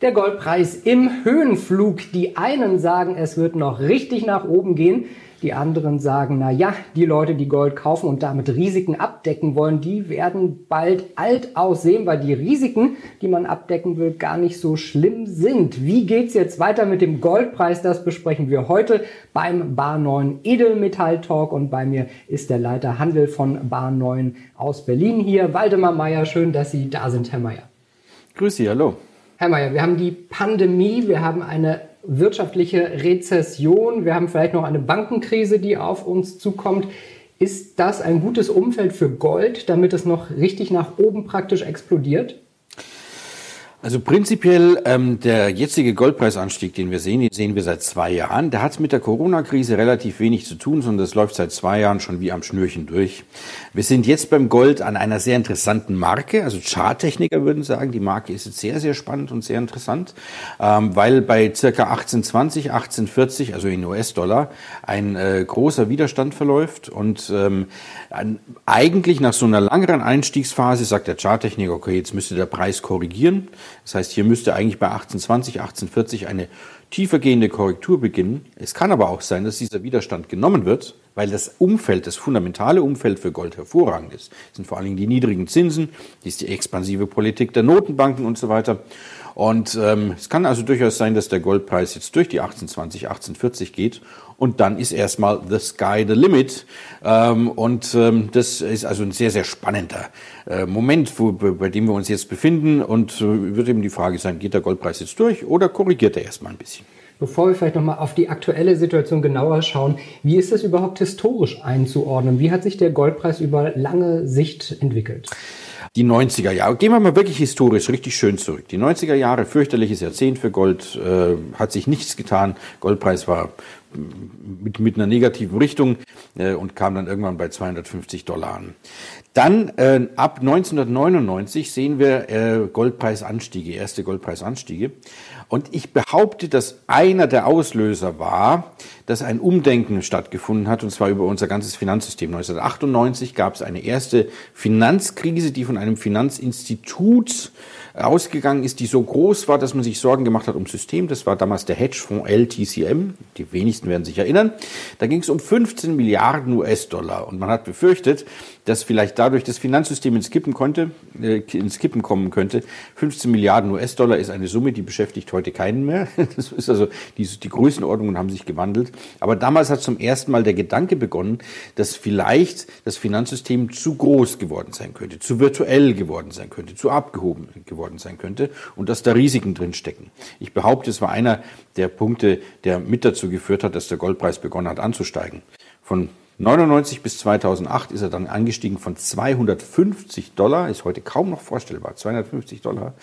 Der Goldpreis im Höhenflug. Die einen sagen, es wird noch richtig nach oben gehen. Die anderen sagen, na ja, die Leute, die Gold kaufen und damit Risiken abdecken wollen, die werden bald alt aussehen, weil die Risiken, die man abdecken will, gar nicht so schlimm sind. Wie geht's jetzt weiter mit dem Goldpreis? Das besprechen wir heute beim Bar 9 Edelmetall Talk und bei mir ist der Leiter Handel von Bar 9 aus Berlin hier, Waldemar Meyer. Schön, dass Sie da sind, Herr Meyer. Grüß Sie, hallo. Herr Mayer, wir haben die Pandemie, wir haben eine wirtschaftliche Rezession, wir haben vielleicht noch eine Bankenkrise, die auf uns zukommt. Ist das ein gutes Umfeld für Gold, damit es noch richtig nach oben praktisch explodiert? Also prinzipiell ähm, der jetzige Goldpreisanstieg, den wir sehen, den sehen wir seit zwei Jahren. Der hat mit der Corona-Krise relativ wenig zu tun, sondern das läuft seit zwei Jahren schon wie am Schnürchen durch. Wir sind jetzt beim Gold an einer sehr interessanten Marke. Also Charttechniker würden sagen, die Marke ist jetzt sehr, sehr spannend und sehr interessant, ähm, weil bei circa 1820, 1840, also in US-Dollar, ein äh, großer Widerstand verläuft und ähm, eigentlich nach so einer langeren Einstiegsphase sagt der Charttechniker, okay, jetzt müsste der Preis korrigieren. Das heißt, hier müsste eigentlich bei 1820, 1840 eine tiefergehende Korrektur beginnen. Es kann aber auch sein, dass dieser Widerstand genommen wird, weil das Umfeld, das fundamentale Umfeld für Gold hervorragend ist. Das sind vor allen Dingen die niedrigen Zinsen, die ist die expansive Politik der Notenbanken und so weiter. Und ähm, es kann also durchaus sein, dass der Goldpreis jetzt durch die 1820, 1840 geht und dann ist erstmal the sky the limit. Ähm, und ähm, das ist also ein sehr, sehr spannender äh, Moment, wo, bei dem wir uns jetzt befinden und äh, wird eben die Frage sein, geht der Goldpreis jetzt durch oder korrigiert er erstmal ein bisschen? Bevor wir vielleicht nochmal auf die aktuelle Situation genauer schauen, wie ist das überhaupt historisch einzuordnen? Wie hat sich der Goldpreis über lange Sicht entwickelt? Die 90er Jahre. Gehen wir mal wirklich historisch richtig schön zurück. Die 90er Jahre, fürchterliches Jahrzehnt für Gold, äh, hat sich nichts getan. Goldpreis war mit, mit einer negativen Richtung äh, und kam dann irgendwann bei 250 Dollar an. Dann äh, ab 1999 sehen wir äh, Goldpreisanstiege, erste Goldpreisanstiege. Und ich behaupte, dass einer der Auslöser war, dass ein Umdenken stattgefunden hat, und zwar über unser ganzes Finanzsystem. 1998 gab es eine erste Finanzkrise, die von einem Finanzinstitut ausgegangen ist, die so groß war, dass man sich Sorgen gemacht hat ums System. Das war damals der Hedgefonds LTCM. Die wenigsten werden sich erinnern. Da ging es um 15 Milliarden US-Dollar. Und man hat befürchtet, dass vielleicht dadurch das Finanzsystem ins Kippen konnte, äh, ins Kippen kommen könnte. 15 Milliarden US-Dollar ist eine Summe, die beschäftigt heute keinen mehr. Das ist also, die, die Größenordnungen haben sich gewandelt. Aber damals hat zum ersten Mal der Gedanke begonnen, dass vielleicht das Finanzsystem zu groß geworden sein könnte, zu virtuell geworden sein könnte, zu abgehoben geworden sein könnte und dass da Risiken drin stecken. Ich behaupte, es war einer der Punkte, der mit dazu geführt hat, dass der Goldpreis begonnen hat anzusteigen. Von 99 bis 2008 ist er dann angestiegen von 250 Dollar, ist heute kaum noch vorstellbar, 250 Dollar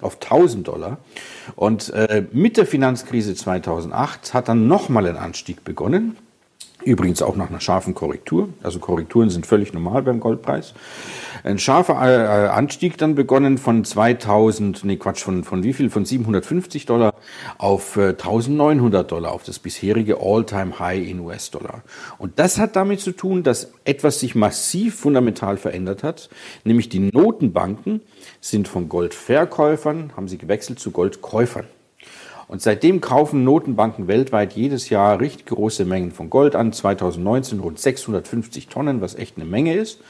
auf 1000 Dollar. Und äh, mit der Finanzkrise 2008 hat dann nochmal ein Anstieg begonnen. Übrigens auch nach einer scharfen Korrektur. Also Korrekturen sind völlig normal beim Goldpreis. Ein scharfer äh, Anstieg dann begonnen von 2000, nee Quatsch, von, von wie viel? Von 750 Dollar auf äh, 1900 Dollar, auf das bisherige All-Time-High in US-Dollar. Und das hat damit zu tun, dass etwas sich massiv fundamental verändert hat, nämlich die Notenbanken sind von Goldverkäufern, haben sie gewechselt zu Goldkäufern. Und seitdem kaufen Notenbanken weltweit jedes Jahr richtig große Mengen von Gold an. 2019 rund 650 Tonnen, was echt eine Menge ist.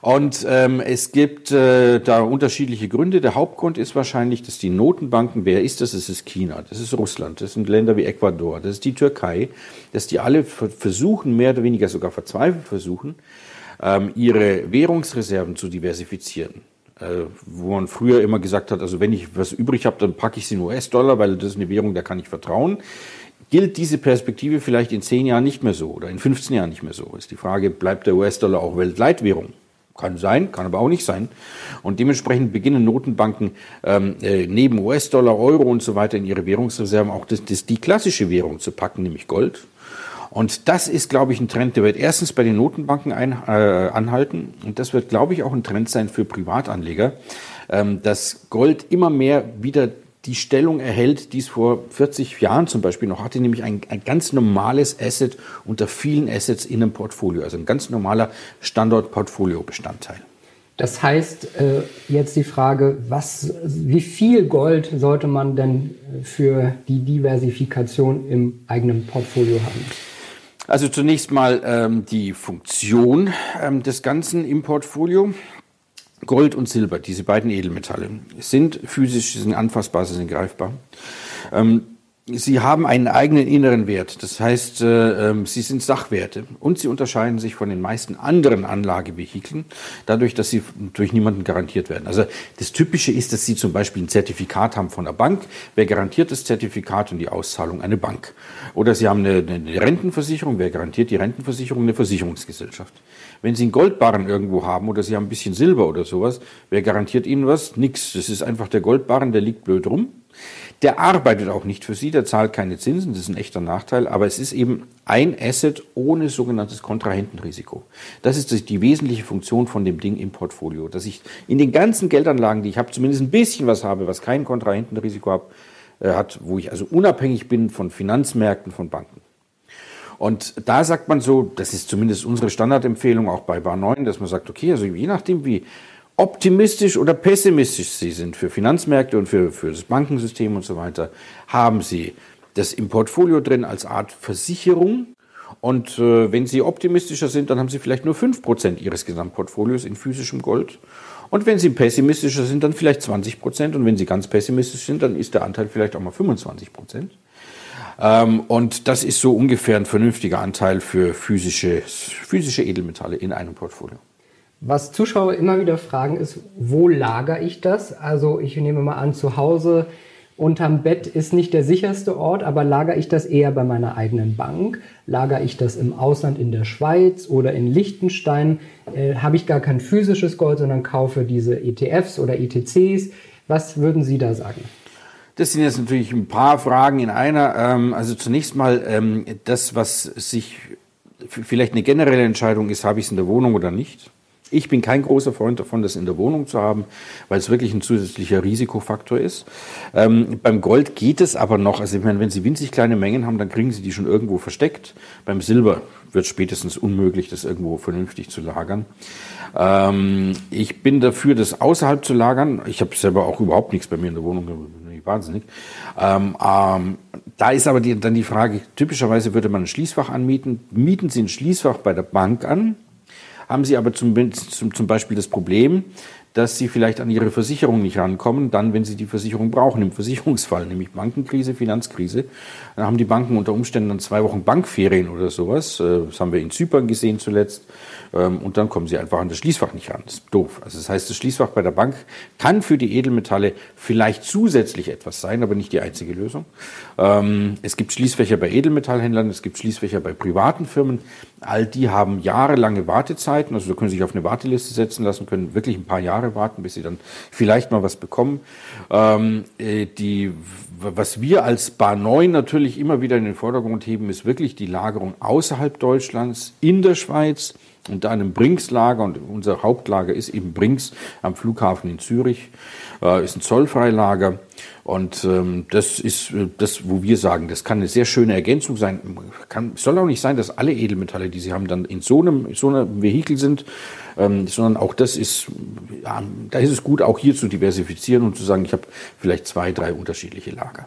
Und ähm, es gibt äh, da unterschiedliche Gründe. Der Hauptgrund ist wahrscheinlich, dass die Notenbanken, wer ist das? Das ist China, das ist Russland, das sind Länder wie Ecuador, das ist die Türkei, dass die alle versuchen, mehr oder weniger sogar verzweifelt versuchen, ähm, ihre Währungsreserven zu diversifizieren. Äh, wo man früher immer gesagt hat, also wenn ich was übrig habe, dann packe ich sie in US-Dollar, weil das ist eine Währung, der kann ich vertrauen. Gilt diese Perspektive vielleicht in zehn Jahren nicht mehr so oder in 15 Jahren nicht mehr so? Ist die Frage, bleibt der US-Dollar auch Weltleitwährung? Kann sein, kann aber auch nicht sein. Und dementsprechend beginnen Notenbanken ähm, äh, neben US-Dollar, Euro und so weiter in ihre Währungsreserven auch das, das, die klassische Währung zu packen, nämlich Gold. Und das ist, glaube ich, ein Trend, der wird erstens bei den Notenbanken ein, äh, anhalten. Und das wird, glaube ich, auch ein Trend sein für Privatanleger, ähm, dass Gold immer mehr wieder die Stellung erhält, die es vor 40 Jahren zum Beispiel noch hatte, nämlich ein, ein ganz normales Asset unter vielen Assets in einem Portfolio, also ein ganz normaler Standort-Portfolio-Bestandteil. Das heißt, äh, jetzt die Frage, was, wie viel Gold sollte man denn für die Diversifikation im eigenen Portfolio haben? Also zunächst mal ähm, die Funktion ähm, des Ganzen im Portfolio. Gold und Silber, diese beiden Edelmetalle, sind physisch, sind anfassbar, sind greifbar. Ähm, Sie haben einen eigenen inneren Wert. Das heißt, äh, ähm, sie sind Sachwerte und sie unterscheiden sich von den meisten anderen Anlagevehikeln dadurch, dass sie durch niemanden garantiert werden. Also das Typische ist, dass Sie zum Beispiel ein Zertifikat haben von der Bank. Wer garantiert das Zertifikat und die Auszahlung? Eine Bank. Oder Sie haben eine, eine Rentenversicherung. Wer garantiert die Rentenversicherung? Eine Versicherungsgesellschaft. Wenn Sie einen Goldbarren irgendwo haben oder Sie haben ein bisschen Silber oder sowas, wer garantiert Ihnen was? Nix. Das ist einfach der Goldbarren, der liegt blöd rum. Der arbeitet auch nicht für Sie, der zahlt keine Zinsen, das ist ein echter Nachteil, aber es ist eben ein Asset ohne sogenanntes Kontrahentenrisiko. Das ist die wesentliche Funktion von dem Ding im Portfolio, dass ich in den ganzen Geldanlagen, die ich habe, zumindest ein bisschen was habe, was kein Kontrahentenrisiko hab, äh, hat, wo ich also unabhängig bin von Finanzmärkten, von Banken. Und da sagt man so, das ist zumindest unsere Standardempfehlung auch bei Bar 9, dass man sagt, okay, also je nachdem, wie optimistisch oder pessimistisch Sie sind für Finanzmärkte und für, für das Bankensystem und so weiter, haben Sie das im Portfolio drin als Art Versicherung. Und äh, wenn Sie optimistischer sind, dann haben Sie vielleicht nur 5% Ihres Gesamtportfolios in physischem Gold. Und wenn Sie pessimistischer sind, dann vielleicht 20%. Und wenn Sie ganz pessimistisch sind, dann ist der Anteil vielleicht auch mal 25%. Ähm, und das ist so ungefähr ein vernünftiger Anteil für physische, physische Edelmetalle in einem Portfolio. Was Zuschauer immer wieder fragen ist, wo lagere ich das? Also ich nehme mal an, zu Hause unterm Bett ist nicht der sicherste Ort, aber lagere ich das eher bei meiner eigenen Bank? Lagere ich das im Ausland in der Schweiz oder in Liechtenstein? Äh, Habe ich gar kein physisches Gold, sondern kaufe diese ETFs oder ETCs? Was würden Sie da sagen? Das sind jetzt natürlich ein paar Fragen in einer. Ähm, also zunächst mal ähm, das, was sich vielleicht eine generelle Entscheidung ist, habe ich es in der Wohnung oder nicht? Ich bin kein großer Freund davon, das in der Wohnung zu haben, weil es wirklich ein zusätzlicher Risikofaktor ist. Ähm, beim Gold geht es aber noch. Also ich meine, wenn Sie winzig kleine Mengen haben, dann kriegen Sie die schon irgendwo versteckt. Beim Silber wird spätestens unmöglich, das irgendwo vernünftig zu lagern. Ähm, ich bin dafür, das außerhalb zu lagern. Ich habe selber auch überhaupt nichts bei mir in der Wohnung. Wahnsinnig. Ähm, ähm, da ist aber die, dann die Frage, typischerweise würde man ein Schließfach anmieten. Mieten Sie ein Schließfach bei der Bank an, haben Sie aber zum, zum, zum Beispiel das Problem, dass sie vielleicht an ihre Versicherung nicht rankommen, dann, wenn sie die Versicherung brauchen, im Versicherungsfall, nämlich Bankenkrise, Finanzkrise. Dann haben die Banken unter Umständen dann zwei Wochen Bankferien oder sowas. Äh, das haben wir in Zypern gesehen zuletzt. Ähm, und dann kommen sie einfach an das Schließfach nicht ran. Das ist doof. Also das heißt, das Schließfach bei der Bank kann für die Edelmetalle vielleicht zusätzlich etwas sein, aber nicht die einzige Lösung. Ähm, es gibt Schließfächer bei Edelmetallhändlern, es gibt Schließfächer bei privaten Firmen. All die haben jahrelange Wartezeiten. Also da können Sie sich auf eine Warteliste setzen lassen, können wirklich ein paar Jahre Jahre warten, bis sie dann vielleicht mal was bekommen. Ähm, äh, die, was wir als Bar 9 natürlich immer wieder in den Vordergrund heben, ist wirklich die Lagerung außerhalb Deutschlands, in der Schweiz und da einem Brinks-Lager. Und unser Hauptlager ist eben Brinks am Flughafen in Zürich, äh, ist ein Zollfreilager. Und ähm, das ist äh, das, wo wir sagen, das kann eine sehr schöne Ergänzung sein. Kann, soll auch nicht sein, dass alle Edelmetalle, die Sie haben, dann in so einem, in so einem Vehikel sind, ähm, sondern auch das ist, ja, da ist es gut, auch hier zu diversifizieren und zu sagen, ich habe vielleicht zwei, drei unterschiedliche Lager.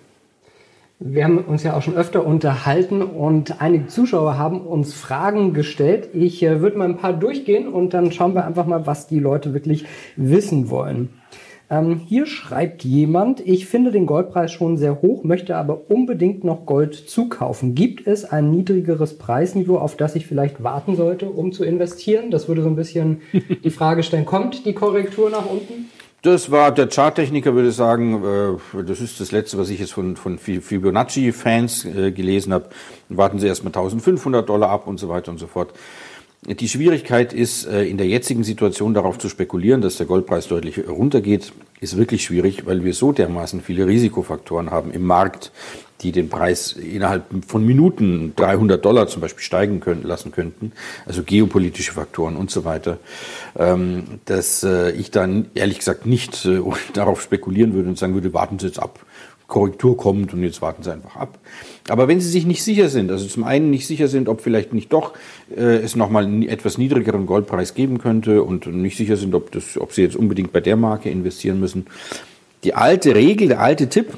Wir haben uns ja auch schon öfter unterhalten und einige Zuschauer haben uns Fragen gestellt. Ich äh, würde mal ein paar durchgehen und dann schauen wir einfach mal, was die Leute wirklich wissen wollen. Ähm, hier schreibt jemand, ich finde den Goldpreis schon sehr hoch, möchte aber unbedingt noch Gold zukaufen. Gibt es ein niedrigeres Preisniveau, auf das ich vielleicht warten sollte, um zu investieren? Das würde so ein bisschen die Frage stellen, kommt die Korrektur nach unten? Das war der Charttechniker würde sagen, äh, das ist das letzte, was ich jetzt von, von Fibonacci-Fans äh, gelesen habe. Warten Sie erstmal 1500 Dollar ab und so weiter und so fort. Die Schwierigkeit ist, äh, in der jetzigen Situation darauf zu spekulieren, dass der Goldpreis deutlich runtergeht, ist wirklich schwierig, weil wir so dermaßen viele Risikofaktoren haben im Markt, die den Preis innerhalb von Minuten 300 Dollar zum Beispiel steigen können, lassen könnten, also geopolitische Faktoren und so weiter, ähm, dass äh, ich dann ehrlich gesagt nicht äh, darauf spekulieren würde und sagen würde, warten Sie jetzt ab Korrektur kommt und jetzt warten Sie einfach ab. Aber wenn Sie sich nicht sicher sind, also zum einen nicht sicher sind, ob vielleicht nicht doch äh, es nochmal einen etwas niedrigeren Goldpreis geben könnte und nicht sicher sind, ob, das, ob Sie jetzt unbedingt bei der Marke investieren müssen. Die alte Regel, der alte Tipp,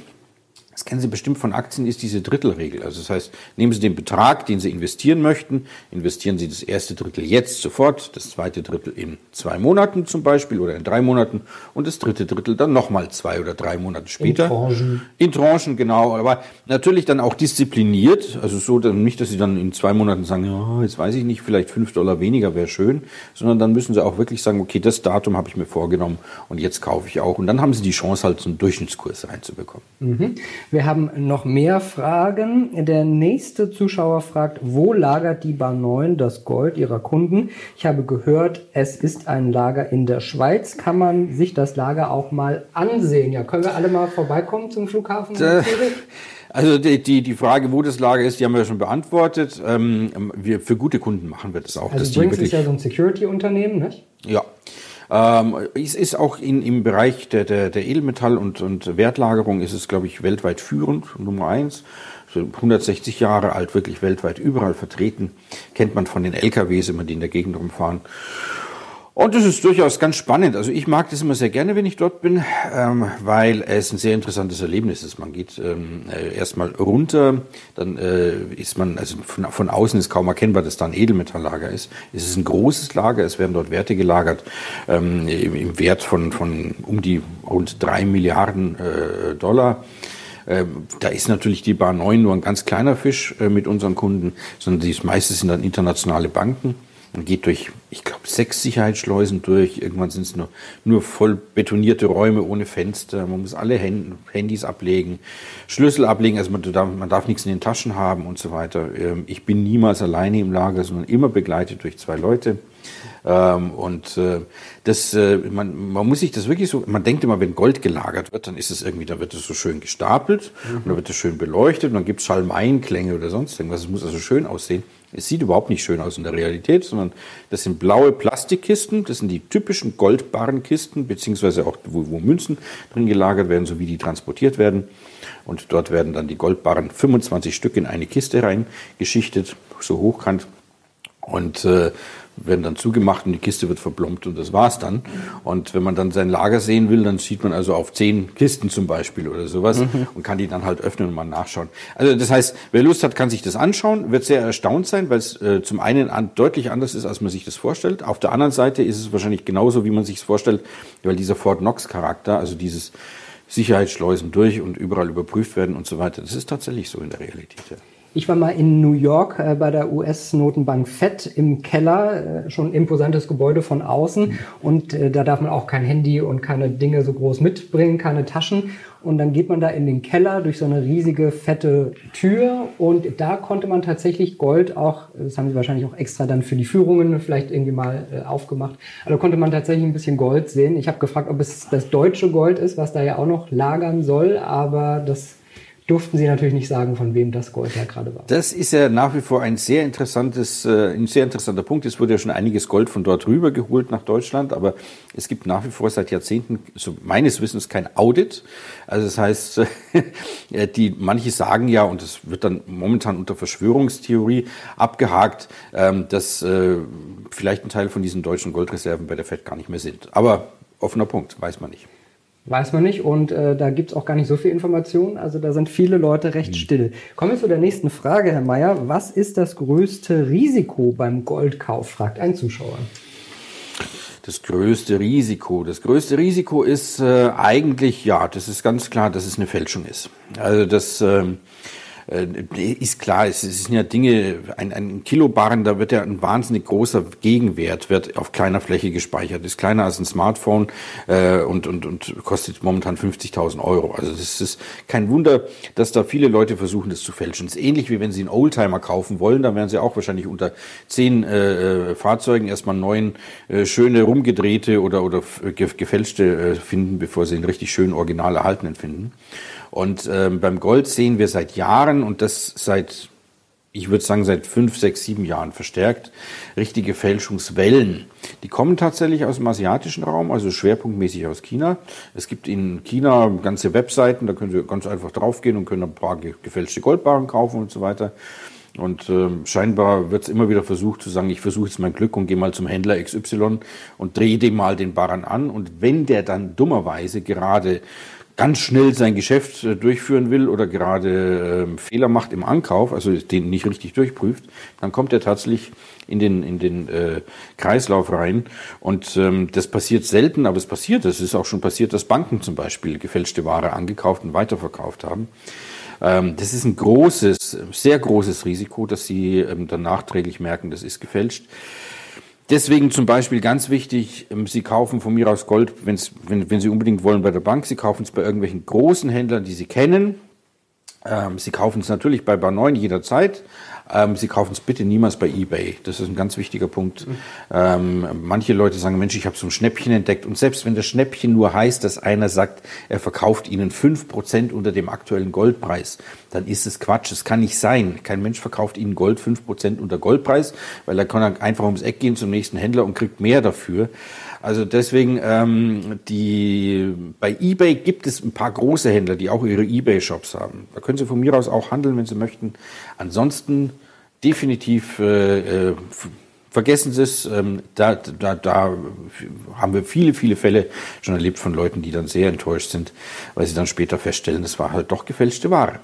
das kennen Sie bestimmt von Aktien, ist diese Drittelregel. Also das heißt, nehmen Sie den Betrag, den Sie investieren möchten, investieren Sie das erste Drittel jetzt sofort, das zweite Drittel in zwei Monaten zum Beispiel oder in drei Monaten und das dritte Drittel dann nochmal zwei oder drei Monate später. In Tranchen. In Tranchen, genau. Aber natürlich dann auch diszipliniert. Also so, nicht, dass Sie dann in zwei Monaten sagen, ja, jetzt weiß ich nicht, vielleicht fünf Dollar weniger wäre schön, sondern dann müssen Sie auch wirklich sagen, okay, das Datum habe ich mir vorgenommen und jetzt kaufe ich auch. Und dann haben Sie die Chance halt so einen Durchschnittskurs reinzubekommen. Mhm. Wir haben noch mehr Fragen. Der nächste Zuschauer fragt, wo lagert die Bar 9 das Gold ihrer Kunden? Ich habe gehört, es ist ein Lager in der Schweiz. Kann man sich das Lager auch mal ansehen? Ja, können wir alle mal vorbeikommen zum Flughafen? Da, also die, die, die Frage, wo das Lager ist, die haben wir schon beantwortet. Ähm, wir, für gute Kunden machen wir das auch. Also Brinks ist ja so ein Security-Unternehmen, nicht? Ja. Ähm, es ist auch in, im Bereich der, der, der Edelmetall- und, und Wertlagerung ist es, glaube ich, weltweit führend, Nummer eins. 160 Jahre alt, wirklich weltweit überall vertreten. Kennt man von den LKWs, immer die in der Gegend rumfahren. Und das ist durchaus ganz spannend. Also ich mag das immer sehr gerne, wenn ich dort bin, ähm, weil es ein sehr interessantes Erlebnis ist. Man geht ähm, äh, erstmal runter, dann äh, ist man, also von, von außen ist kaum erkennbar, dass da ein Edelmetalllager ist. Es ist ein großes Lager, es werden dort Werte gelagert ähm, im, im Wert von, von um die rund drei Milliarden äh, Dollar. Ähm, da ist natürlich die Bar 9 nur ein ganz kleiner Fisch äh, mit unseren Kunden, sondern die meiste sind dann internationale Banken. Man geht durch, ich glaube, sechs Sicherheitsschleusen durch. Irgendwann sind es nur, nur voll betonierte Räume ohne Fenster. Man muss alle Handys ablegen, Schlüssel ablegen. Also man darf, man darf nichts in den Taschen haben und so weiter. Ähm, ich bin niemals alleine im Lager, sondern immer begleitet durch zwei Leute. Ähm, und äh, das, äh, man, man muss sich das wirklich so, man denkt immer, wenn Gold gelagert wird, dann ist es irgendwie, da wird es so schön gestapelt mhm. und dann wird es schön beleuchtet und dann gibt es Schalmeienklänge oder sonst irgendwas. Es muss also schön aussehen. Es sieht überhaupt nicht schön aus in der Realität, sondern das sind blaue Plastikkisten, das sind die typischen Goldbarrenkisten, beziehungsweise auch, wo, wo Münzen drin gelagert werden, sowie die transportiert werden. Und dort werden dann die Goldbarren 25 Stück in eine Kiste reingeschichtet, so hochkant. Und äh, werden dann zugemacht und die Kiste wird verplombt und das war's dann. Und wenn man dann sein Lager sehen will, dann sieht man also auf zehn Kisten zum Beispiel oder sowas mhm. und kann die dann halt öffnen und mal nachschauen. Also das heißt, wer Lust hat, kann sich das anschauen, wird sehr erstaunt sein, weil es äh, zum einen an, deutlich anders ist, als man sich das vorstellt. Auf der anderen Seite ist es wahrscheinlich genauso, wie man sich es vorstellt, weil dieser Fort Knox Charakter, also dieses Sicherheitsschleusen durch und überall überprüft werden und so weiter, das ist tatsächlich so in der Realität. Ja. Ich war mal in New York äh, bei der US-Notenbank Fed im Keller, äh, schon imposantes Gebäude von außen. Und äh, da darf man auch kein Handy und keine Dinge so groß mitbringen, keine Taschen. Und dann geht man da in den Keller durch so eine riesige, fette Tür. Und da konnte man tatsächlich Gold auch, das haben sie wahrscheinlich auch extra dann für die Führungen vielleicht irgendwie mal äh, aufgemacht. Also konnte man tatsächlich ein bisschen Gold sehen. Ich habe gefragt, ob es das deutsche Gold ist, was da ja auch noch lagern soll. Aber das durften Sie natürlich nicht sagen, von wem das Gold ja gerade war. Das ist ja nach wie vor ein sehr interessantes, äh, ein sehr interessanter Punkt. Es wurde ja schon einiges Gold von dort rüber geholt nach Deutschland, aber es gibt nach wie vor seit Jahrzehnten, so meines Wissens, kein Audit. Also das heißt, die manche sagen ja, und das wird dann momentan unter Verschwörungstheorie abgehakt, ähm, dass äh, vielleicht ein Teil von diesen deutschen Goldreserven bei der Fed gar nicht mehr sind. Aber offener Punkt, weiß man nicht. Weiß man nicht und äh, da gibt's auch gar nicht so viel Information. Also da sind viele Leute recht mhm. still. Kommen wir zu der nächsten Frage, Herr Mayer. Was ist das größte Risiko beim Goldkauf? fragt ein Zuschauer. Das größte Risiko. Das größte Risiko ist äh, eigentlich, ja, das ist ganz klar, dass es eine Fälschung ist. Also das... Äh, ist klar, es sind ja Dinge, ein, ein Kilobarren, da wird ja ein wahnsinnig großer Gegenwert, wird auf kleiner Fläche gespeichert, ist kleiner als ein Smartphone äh, und, und, und kostet momentan 50.000 Euro. Also das ist kein Wunder, dass da viele Leute versuchen, das zu fälschen. Es ist ähnlich wie wenn sie einen Oldtimer kaufen wollen, da werden sie auch wahrscheinlich unter zehn äh, äh Fahrzeugen erstmal neun äh, schöne rumgedrehte oder, oder gefälschte äh, finden, bevor sie einen richtig schönen original erhaltenen finden. Und ähm, beim Gold sehen wir seit Jahren und das seit ich würde sagen, seit fünf, sechs, sieben Jahren verstärkt richtige Fälschungswellen. Die kommen tatsächlich aus dem asiatischen Raum, also schwerpunktmäßig aus China. Es gibt in China ganze Webseiten, da können Sie ganz einfach draufgehen und können ein paar gefälschte Goldbarren kaufen und so weiter. Und äh, scheinbar wird es immer wieder versucht zu sagen, ich versuche jetzt mein Glück und gehe mal zum Händler XY und drehe dem mal den Barren an. Und wenn der dann dummerweise gerade ganz schnell sein Geschäft äh, durchführen will oder gerade äh, Fehler macht im Ankauf, also den nicht richtig durchprüft, dann kommt er tatsächlich in den, in den äh, Kreislauf rein. Und ähm, das passiert selten, aber es passiert. Es ist auch schon passiert, dass Banken zum Beispiel gefälschte Ware angekauft und weiterverkauft haben. Ähm, das ist ein großes, sehr großes Risiko, dass sie ähm, dann nachträglich merken, das ist gefälscht. Deswegen zum Beispiel ganz wichtig, ähm, Sie kaufen von mir aus Gold, wenn's, wenn, wenn Sie unbedingt wollen bei der Bank, Sie kaufen es bei irgendwelchen großen Händlern, die Sie kennen. Ähm, Sie kaufen es natürlich bei Bar 9 jederzeit, ähm, Sie kaufen es bitte niemals bei eBay. Das ist ein ganz wichtiger Punkt. Mhm. Ähm, manche Leute sagen, Mensch, ich habe so ein Schnäppchen entdeckt. Und selbst wenn das Schnäppchen nur heißt, dass einer sagt, er verkauft Ihnen fünf Prozent unter dem aktuellen Goldpreis, dann ist es Quatsch. Es kann nicht sein. Kein Mensch verkauft Ihnen Gold fünf Prozent unter Goldpreis, weil er kann einfach ums Eck gehen zum nächsten Händler und kriegt mehr dafür. Also deswegen, ähm, die, bei eBay gibt es ein paar große Händler, die auch ihre eBay-Shops haben. Da können Sie von mir aus auch handeln, wenn Sie möchten. Ansonsten definitiv äh, äh, vergessen Sie es. Ähm, da, da, da haben wir viele, viele Fälle schon erlebt von Leuten, die dann sehr enttäuscht sind, weil sie dann später feststellen, das war halt doch gefälschte Ware.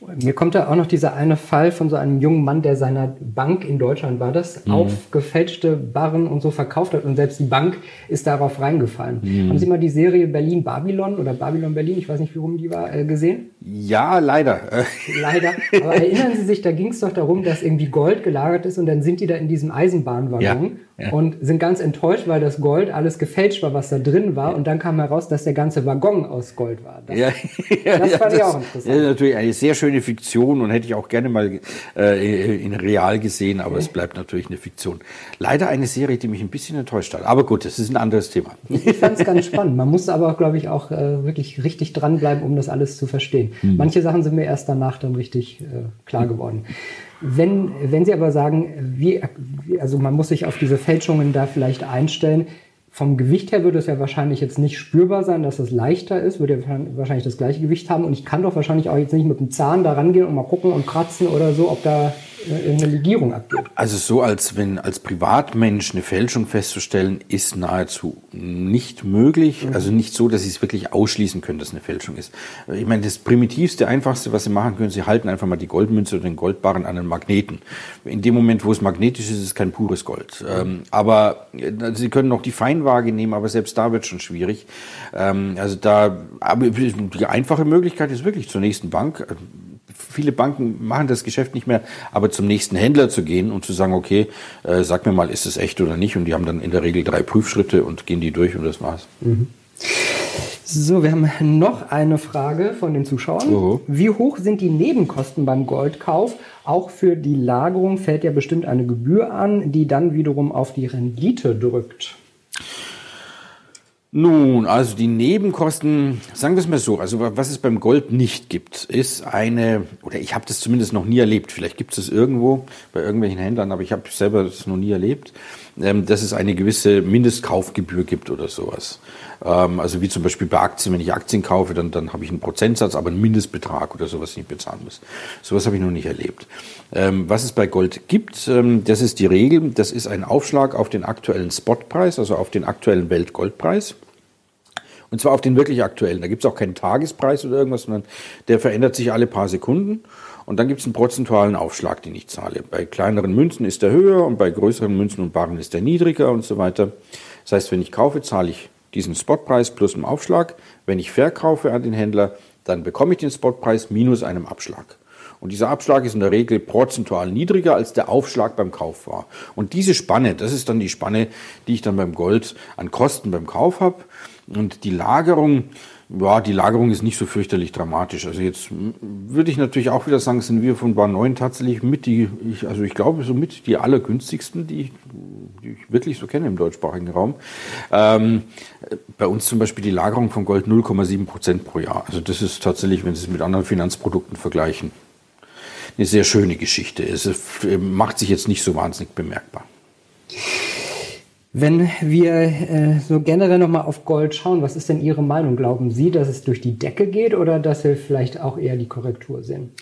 Mir kommt da auch noch dieser eine Fall von so einem jungen Mann, der seiner Bank in Deutschland war das, mhm. auf gefälschte Barren und so verkauft hat und selbst die Bank ist darauf reingefallen. Mhm. Haben Sie mal die Serie Berlin Babylon oder Babylon Berlin, ich weiß nicht, wie rum die war, äh, gesehen? Ja, leider. Leider. Aber erinnern Sie sich, da ging es doch darum, dass irgendwie Gold gelagert ist und dann sind die da in diesem Eisenbahnwaggon ja ja. und sind ganz enttäuscht, weil das Gold alles gefälscht war, was da drin war. Und dann kam heraus, dass der ganze Waggon aus Gold war. Das, ja, das fand ich auch interessant. Das ist natürlich eine sehr schöne Fiktion und hätte ich auch gerne mal äh, in real gesehen, aber okay. es bleibt natürlich eine Fiktion. Leider eine Serie, die mich ein bisschen enttäuscht hat. Aber gut, das ist ein anderes Thema. Ich fand es ganz spannend. Man muss aber, glaube ich, auch äh, wirklich richtig dranbleiben, um das alles zu verstehen. Hm. Manche Sachen sind mir erst danach dann richtig äh, klar geworden. Wenn, wenn Sie aber sagen, wie, also man muss sich auf diese Fälschungen da vielleicht einstellen, vom Gewicht her würde es ja wahrscheinlich jetzt nicht spürbar sein, dass es leichter ist, würde ja wahrscheinlich das gleiche Gewicht haben und ich kann doch wahrscheinlich auch jetzt nicht mit dem Zahn da rangehen und mal gucken und kratzen oder so, ob da irgendeine Legierung abgeht. Also so, als wenn als Privatmensch eine Fälschung festzustellen, ist nahezu nicht möglich. Mhm. Also nicht so, dass Sie es wirklich ausschließen können, dass eine Fälschung ist. Ich meine, das primitivste, einfachste, was Sie machen können, Sie halten einfach mal die Goldmünze oder den Goldbarren an einen Magneten. In dem Moment, wo es magnetisch ist, ist es kein pures Gold. Mhm. aber äh, Sie können noch die Feinwaage nehmen, aber selbst da wird es schon schwierig. Ähm, also da, aber die einfache Möglichkeit ist wirklich zur nächsten Bank viele Banken machen das Geschäft nicht mehr, aber zum nächsten Händler zu gehen und zu sagen, okay, äh, sag mir mal, ist es echt oder nicht? Und die haben dann in der Regel drei Prüfschritte und gehen die durch und das war's. Mhm. So, wir haben noch eine Frage von den Zuschauern. Uh Wie hoch sind die Nebenkosten beim Goldkauf? Auch für die Lagerung fällt ja bestimmt eine Gebühr an, die dann wiederum auf die Rendite drückt. Nun, also die Nebenkosten, sagen wir es mal so, also was es beim Gold nicht gibt, ist eine, oder ich habe das zumindest noch nie erlebt, vielleicht gibt es es irgendwo bei irgendwelchen Händlern, aber ich habe selber das noch nie erlebt, dass es eine gewisse Mindestkaufgebühr gibt oder sowas. Ähm, also wie zum Beispiel bei Aktien, wenn ich Aktien kaufe, dann, dann habe ich einen Prozentsatz, aber einen Mindestbetrag oder sowas, den ich bezahlen muss. Sowas habe ich noch nicht erlebt. Ähm, was es bei Gold gibt, ähm, das ist die Regel, das ist ein Aufschlag auf den aktuellen Spotpreis, also auf den aktuellen Weltgoldpreis. Und zwar auf den wirklich aktuellen. Da gibt es auch keinen Tagespreis oder irgendwas, sondern der verändert sich alle paar Sekunden. Und dann gibt es einen prozentualen Aufschlag, den ich zahle. Bei kleineren Münzen ist der höher und bei größeren Münzen und Barren ist der niedriger und so weiter. Das heißt, wenn ich kaufe, zahle ich diesen Spotpreis plus einen Aufschlag. Wenn ich verkaufe an den Händler, dann bekomme ich den Spotpreis minus einem Abschlag. Und dieser Abschlag ist in der Regel prozentual niedriger als der Aufschlag beim Kauf war. Und diese Spanne, das ist dann die Spanne, die ich dann beim Gold an Kosten beim Kauf habe. Und die Lagerung, ja, die Lagerung ist nicht so fürchterlich dramatisch. Also jetzt würde ich natürlich auch wieder sagen, sind wir von Bar 9 tatsächlich mit die, ich, also ich glaube so mit die allergünstigsten, die ich, die ich wirklich so kenne im deutschsprachigen Raum. Ähm, bei uns zum Beispiel die Lagerung von Gold 0,7 Prozent pro Jahr. Also das ist tatsächlich, wenn Sie es mit anderen Finanzprodukten vergleichen, eine sehr schöne Geschichte. Es macht sich jetzt nicht so wahnsinnig bemerkbar. Wenn wir äh, so generell nochmal auf Gold schauen, was ist denn Ihre Meinung? Glauben Sie, dass es durch die Decke geht oder dass wir vielleicht auch eher die Korrektur sehen?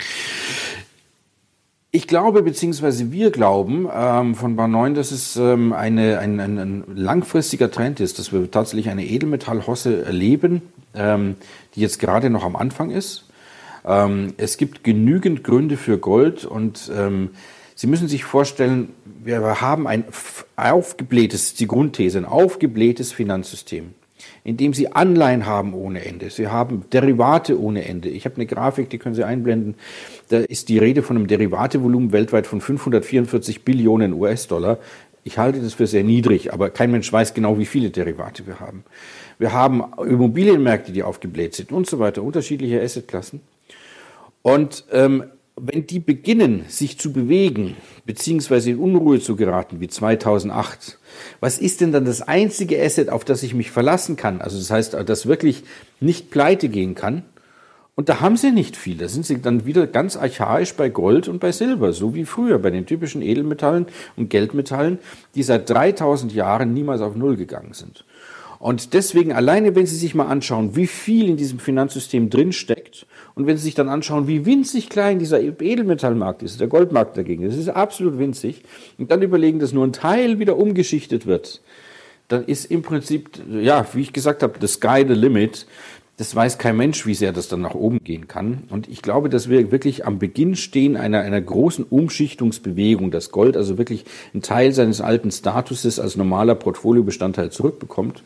Ich glaube, beziehungsweise wir glauben ähm, von Bar 9, dass es ähm, eine, ein, ein, ein, langfristiger Trend ist, dass wir tatsächlich eine Edelmetallhosse erleben, ähm, die jetzt gerade noch am Anfang ist. Ähm, es gibt genügend Gründe für Gold und ähm, Sie müssen sich vorstellen, wir haben ein aufgeblähtes, die Grundthese, ein aufgeblähtes Finanzsystem in dem Sie Anleihen haben ohne Ende. Sie haben Derivate ohne Ende. Ich habe eine Grafik, die können Sie einblenden. Da ist die Rede von einem Derivatevolumen weltweit von 544 Billionen US-Dollar. Ich halte das für sehr niedrig, aber kein Mensch weiß genau, wie viele Derivate wir haben. Wir haben Immobilienmärkte, die aufgebläht sind und so weiter, unterschiedliche Assetklassen. Und ähm, wenn die beginnen, sich zu bewegen, beziehungsweise in Unruhe zu geraten, wie 2008, was ist denn dann das einzige Asset, auf das ich mich verlassen kann? Also das heißt, das wirklich nicht pleite gehen kann. Und da haben sie nicht viel. Da sind sie dann wieder ganz archaisch bei Gold und bei Silber, so wie früher bei den typischen Edelmetallen und Geldmetallen, die seit 3000 Jahren niemals auf Null gegangen sind. Und deswegen alleine, wenn Sie sich mal anschauen, wie viel in diesem Finanzsystem drinsteckt und wenn Sie sich dann anschauen, wie winzig klein dieser Edelmetallmarkt ist, der Goldmarkt dagegen, das ist absolut winzig, und dann überlegen, dass nur ein Teil wieder umgeschichtet wird, dann ist im Prinzip, ja, wie ich gesagt habe, the sky the limit. Das weiß kein Mensch, wie sehr das dann nach oben gehen kann. Und ich glaube, dass wir wirklich am Beginn stehen einer, einer großen Umschichtungsbewegung, dass Gold also wirklich einen Teil seines alten Statuses als normaler Portfoliobestandteil zurückbekommt.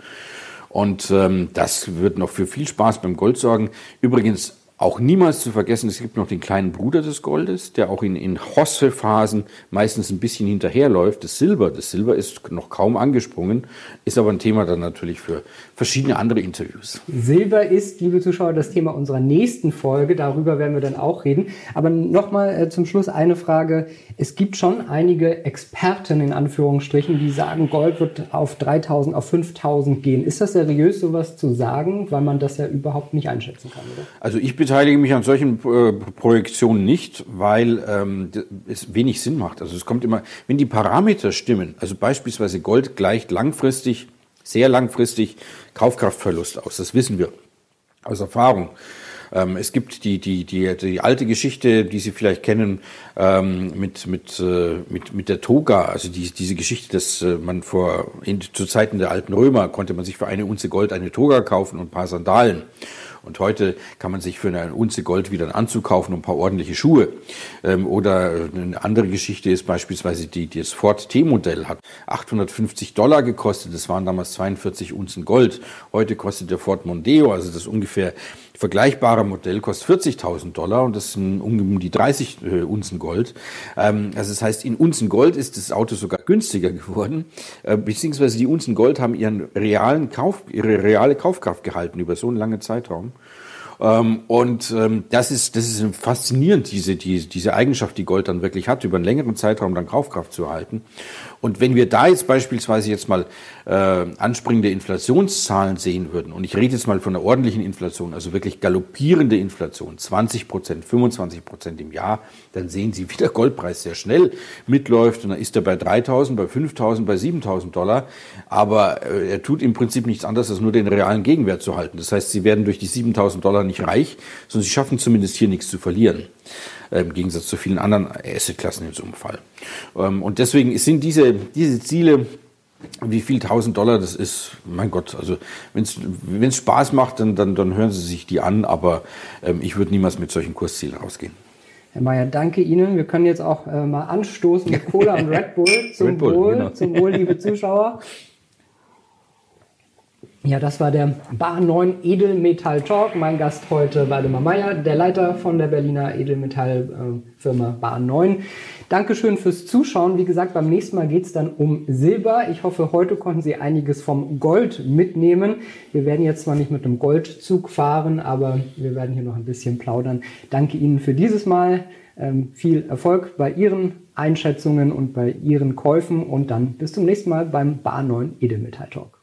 Und ähm, das wird noch für viel Spaß beim Gold sorgen. Übrigens, auch niemals zu vergessen, es gibt noch den kleinen Bruder des Goldes, der auch in, in Hosse-Phasen meistens ein bisschen hinterherläuft, das Silber. Das Silber ist noch kaum angesprungen, ist aber ein Thema dann natürlich für verschiedene andere Interviews. Silber ist, liebe Zuschauer, das Thema unserer nächsten Folge. Darüber werden wir dann auch reden. Aber nochmal äh, zum Schluss eine Frage. Es gibt schon einige Experten in Anführungsstrichen, die sagen, Gold wird auf 3000, auf 5000 gehen. Ist das seriös, sowas zu sagen, weil man das ja überhaupt nicht einschätzen kann, oder? Also ich bin beteilige mich an solchen äh, Projektionen nicht, weil ähm, es wenig Sinn macht. Also es kommt immer, wenn die Parameter stimmen, also beispielsweise Gold gleicht langfristig, sehr langfristig Kaufkraftverlust aus. Das wissen wir aus Erfahrung. Ähm, es gibt die, die, die, die alte Geschichte, die Sie vielleicht kennen, ähm, mit, mit, äh, mit, mit der Toga, also die, diese Geschichte, dass äh, man vor, in, zu Zeiten der alten Römer konnte man sich für eine Unze Gold eine Toga kaufen und ein paar Sandalen. Und heute kann man sich für eine Unze Gold wieder einen Anzug kaufen und ein paar ordentliche Schuhe. Ähm, oder eine andere Geschichte ist beispielsweise die, die das Ford T-Modell hat 850 Dollar gekostet. Das waren damals 42 Unzen Gold. Heute kostet der Ford Mondeo, also das ungefähr vergleichbare Modell kostet 40.000 Dollar und das sind um die 30 äh, Unzen Gold. Ähm, also das heißt, in Unzen Gold ist das Auto sogar günstiger geworden, äh, beziehungsweise die Unzen Gold haben ihren realen Kauf, ihre reale Kaufkraft gehalten über so einen langen Zeitraum. Ähm, und ähm, das ist, das ist faszinierend, diese, diese, diese Eigenschaft, die Gold dann wirklich hat, über einen längeren Zeitraum dann Kaufkraft zu erhalten. Und wenn wir da jetzt beispielsweise jetzt mal äh, anspringende Inflationszahlen sehen würden, und ich rede jetzt mal von einer ordentlichen Inflation, also wirklich galoppierende Inflation, 20 Prozent, 25 Prozent im Jahr, dann sehen Sie, wie der Goldpreis sehr schnell mitläuft und dann ist er bei 3.000, bei 5.000, bei 7.000 Dollar. Aber äh, er tut im Prinzip nichts anderes, als nur den realen Gegenwert zu halten. Das heißt, Sie werden durch die 7.000 Dollar nicht reich, sondern Sie schaffen zumindest hier nichts zu verlieren. Äh, im Gegensatz zu vielen anderen Assetklassen in so einem Fall. Ähm, und deswegen sind diese, diese Ziele, wie viel 1000 Dollar das ist, mein Gott, also wenn es Spaß macht, dann, dann, dann hören Sie sich die an, aber ähm, ich würde niemals mit solchen Kurszielen rausgehen. Herr Mayer, danke Ihnen. Wir können jetzt auch äh, mal anstoßen mit Cola und Red Bull. Zum Red Bull, Wohl, genau. zum Wohl, liebe Zuschauer. Ja, das war der Bar 9 Edelmetall Talk. Mein Gast heute Waldemar Meyer, der Leiter von der Berliner Edelmetallfirma Bar 9. Dankeschön fürs Zuschauen. Wie gesagt, beim nächsten Mal geht es dann um Silber. Ich hoffe, heute konnten Sie einiges vom Gold mitnehmen. Wir werden jetzt zwar nicht mit einem Goldzug fahren, aber wir werden hier noch ein bisschen plaudern. Danke Ihnen für dieses Mal. Ähm, viel Erfolg bei Ihren Einschätzungen und bei Ihren Käufen und dann bis zum nächsten Mal beim Bar 9 Edelmetall Talk.